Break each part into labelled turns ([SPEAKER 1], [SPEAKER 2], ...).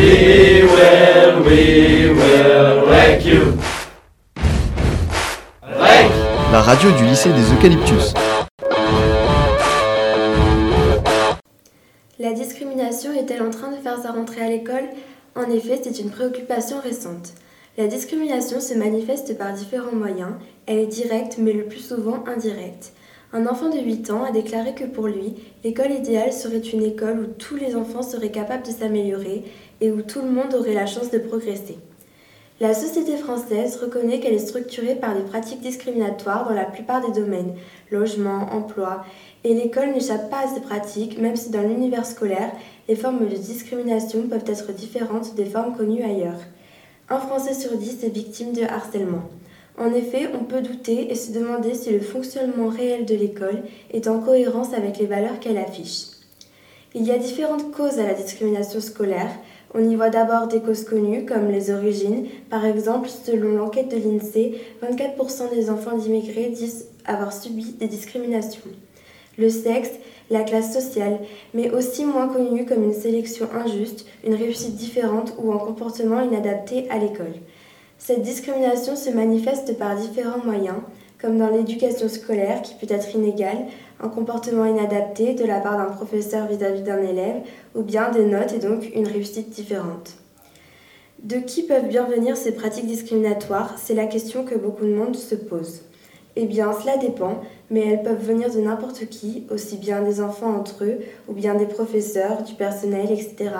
[SPEAKER 1] We will, we will wreck you. Wreck.
[SPEAKER 2] La radio du lycée des Eucalyptus.
[SPEAKER 3] La discrimination est-elle en train de faire sa rentrée à l'école? En effet, c'est une préoccupation récente. La discrimination se manifeste par différents moyens. Elle est directe, mais le plus souvent indirecte. Un enfant de 8 ans a déclaré que pour lui, l'école idéale serait une école où tous les enfants seraient capables de s'améliorer et où tout le monde aurait la chance de progresser. La société française reconnaît qu'elle est structurée par des pratiques discriminatoires dans la plupart des domaines, logement, emploi, et l'école n'échappe pas à ces pratiques, même si dans l'univers scolaire, les formes de discrimination peuvent être différentes des formes connues ailleurs. Un Français sur dix est victime de harcèlement. En effet, on peut douter et se demander si le fonctionnement réel de l'école est en cohérence avec les valeurs qu'elle affiche. Il y a différentes causes à la discrimination scolaire. On y voit d'abord des causes connues comme les origines. Par exemple, selon l'enquête de l'INSEE, 24% des enfants d'immigrés disent avoir subi des discriminations. Le sexe, la classe sociale, mais aussi moins connu comme une sélection injuste, une réussite différente ou un comportement inadapté à l'école. Cette discrimination se manifeste par différents moyens, comme dans l'éducation scolaire qui peut être inégale, un comportement inadapté de la part d'un professeur vis-à-vis d'un élève, ou bien des notes et donc une réussite différente. De qui peuvent bien venir ces pratiques discriminatoires? C'est la question que beaucoup de monde se pose. Eh bien, cela dépend, mais elles peuvent venir de n'importe qui, aussi bien des enfants entre eux, ou bien des professeurs, du personnel, etc.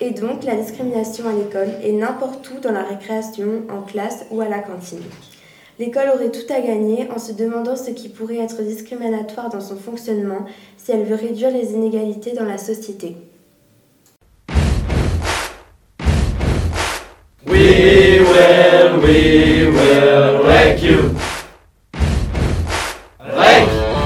[SPEAKER 3] Et donc, la discrimination à l'école est n'importe où dans la récréation, en classe ou à la cantine. L'école aurait tout à gagner en se demandant ce qui pourrait être discriminatoire dans son fonctionnement si elle veut réduire les inégalités dans la société.